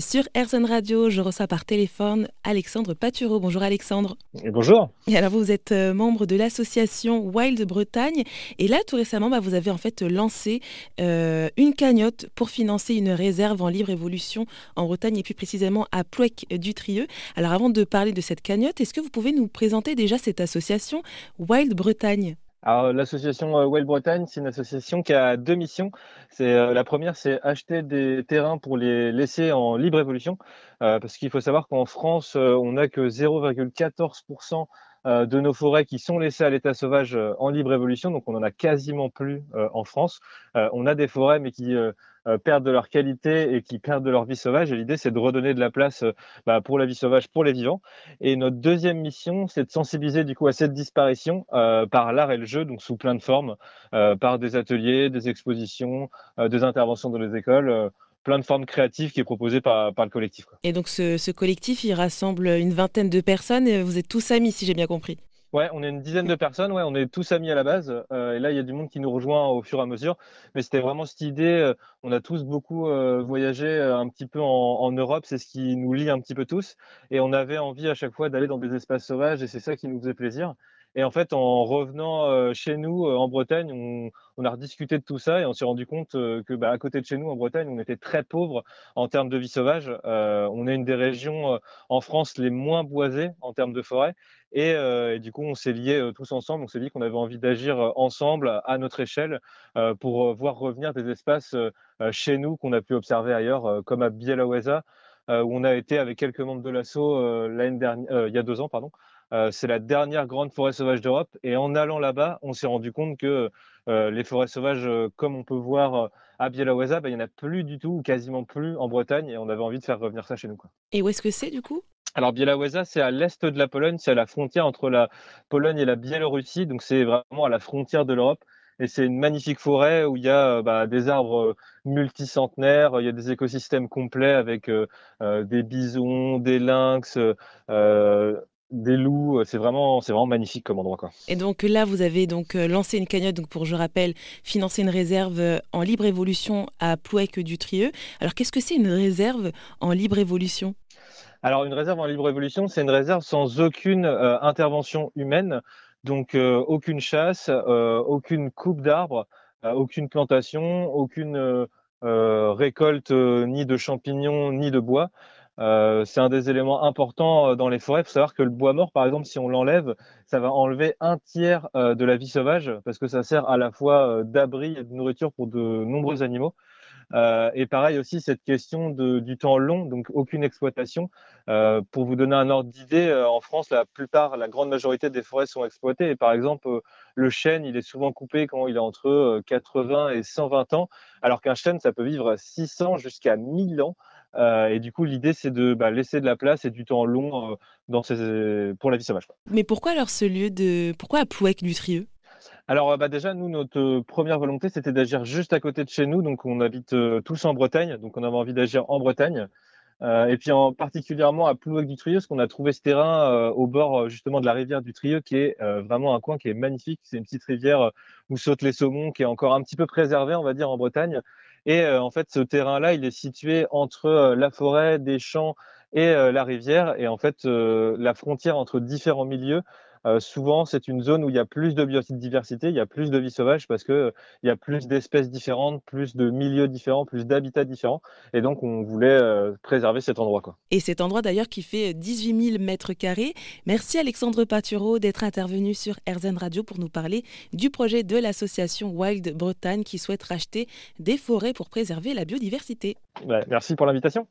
Sur RZN Radio, je reçois par téléphone Alexandre Patureau. Bonjour Alexandre. Et bonjour. Et alors vous êtes euh, membre de l'association Wild Bretagne et là tout récemment bah, vous avez en fait lancé euh, une cagnotte pour financer une réserve en libre évolution en Bretagne et plus précisément à Plouec du Trieux. Alors avant de parler de cette cagnotte, est-ce que vous pouvez nous présenter déjà cette association Wild Bretagne? Alors, l'association euh, Wild Bretagne, c'est une association qui a deux missions. C'est euh, la première, c'est acheter des terrains pour les laisser en libre évolution, euh, parce qu'il faut savoir qu'en France, on n'a que 0,14% de nos forêts qui sont laissées à l'état sauvage en libre évolution, donc on en a quasiment plus en France. on a des forêts, mais qui euh, perdent de leur qualité et qui perdent de leur vie sauvage. Et l'idée, c'est de redonner de la place euh, bah, pour la vie sauvage, pour les vivants. Et notre deuxième mission, c'est de sensibiliser du coup à cette disparition euh, par l'art et le jeu, donc sous plein de formes, par des ateliers, des expositions, des interventions dans les écoles plein de formes créatives qui est proposées par, par le collectif. Et donc ce, ce, collectif, il rassemble une vingtaine de personnes et vous êtes tous amis, si j'ai bien compris. Ouais, on est une dizaine de personnes, ouais, on est tous amis à la base. Euh, et là, il y a du monde qui nous rejoint au fur et à mesure. Mais c'était vraiment cette idée. Euh, on a tous beaucoup euh, voyagé un petit peu en, en Europe, c'est ce qui nous lie un petit peu tous. Et on avait envie à chaque fois d'aller dans des espaces sauvages et c'est ça qui nous faisait plaisir. Et en fait, en revenant euh, chez nous euh, en Bretagne, on, a rediscuté de tout ça et on s'est rendu compte euh, que, bah, à côté de chez nous en Bretagne, on était très pauvre en termes de vie sauvage. on est une des régions en France les moins boisées en termes de forêt. Et, et du coup, on s'est liés tous ensemble. On s'est dit qu'on avait envie d'agir ensemble à notre échelle pour voir revenir des espaces chez nous qu'on a pu observer ailleurs, comme à Bielaweza, où on a été avec quelques membres de l'assaut l'année dernière, il y a deux ans, pardon, euh, c'est la dernière grande forêt sauvage d'Europe. Et en allant là-bas, on s'est rendu compte que euh, les forêts sauvages, euh, comme on peut voir à Bielaweza, bah, il n'y en a plus du tout, ou quasiment plus en Bretagne. Et on avait envie de faire revenir ça chez nous. Quoi. Et où est-ce que c'est du coup? Alors Bielaweza, c'est à l'est de la Pologne, c'est à la frontière entre la Pologne et la Biélorussie, donc c'est vraiment à la frontière de l'Europe. Et c'est une magnifique forêt où il y a bah, des arbres multicentenaires, il y a des écosystèmes complets avec des bisons, des lynx, des loups, euh, c'est vraiment, c'est vraiment magnifique comme endroit. Quoi. Et donc là, vous avez donc euh, lancé une cagnotte donc pour, je rappelle, financer une réserve euh, en libre évolution à Plouec du Trieux. Alors qu'est-ce que c'est une réserve en libre évolution? Alors une réserve en libre évolution, c'est une réserve sans aucune intervention humaine, donc aucune chasse, aucune coupe d'arbres, aucune plantation, aucune récolte ni de champignons ni de bois. Euh, c'est un des éléments importants euh, dans les forêts. Il faut savoir que le bois mort, par exemple, si on l'enlève, ça va enlever un tiers euh, de la vie sauvage parce que ça sert à la fois d'abri et de nourriture pour de nombreux animaux. et pareil aussi cette question du temps long, donc aucune exploitation. pour vous donner un ordre d'idée, en France, la plupart, la grande majorité des forêts sont exploitées. Et par exemple, le chêne, il est souvent coupé quand il est entre 80 et 120 ans, alors qu'un chêne, ça peut vivre 600 jusqu'à 1000 ans. Euh, et du coup, l'idée, c'est de bah, laisser de la place et du temps long euh, dans ces, pour la vie sauvage. Mais pourquoi alors ce lieu de. Pourquoi à Plouec du Trieux? Alors euh, bah déjà, nous, notre première volonté, c'était d'agir juste à côté de chez nous. Donc on habite tous en Bretagne, donc on avait envie d'agir en Bretagne. et puis en particulièrement à Plouec du Trieux, parce qu'on a trouvé ce terrain au bord justement de la rivière du Trieux, qui est vraiment un coin qui est magnifique. C'est une petite rivière où sautent les saumons, qui est encore un petit peu préservée, on va dire, en Bretagne. Et euh, en fait, ce terrain-là, il est situé entre euh, la forêt, des champs et euh, la rivière. Et en fait, la frontière entre différents milieux euh, souvent, c'est une zone où il y a plus de biodiversité, il y a plus de vie sauvage parce qu'il euh, il y a plus d'espèces différentes, plus de milieux différents, plus d'habitats différents. Et donc, on voulait euh, préserver cet endroit. Quoi. Et cet endroit d'ailleurs qui fait 18 000 mètres carrés. Merci Alexandre Patureau d'être intervenu sur RZN Radio pour nous parler du projet de l'association Wild Bretagne qui souhaite racheter des forêts pour préserver la biodiversité. merci pour l'invitation.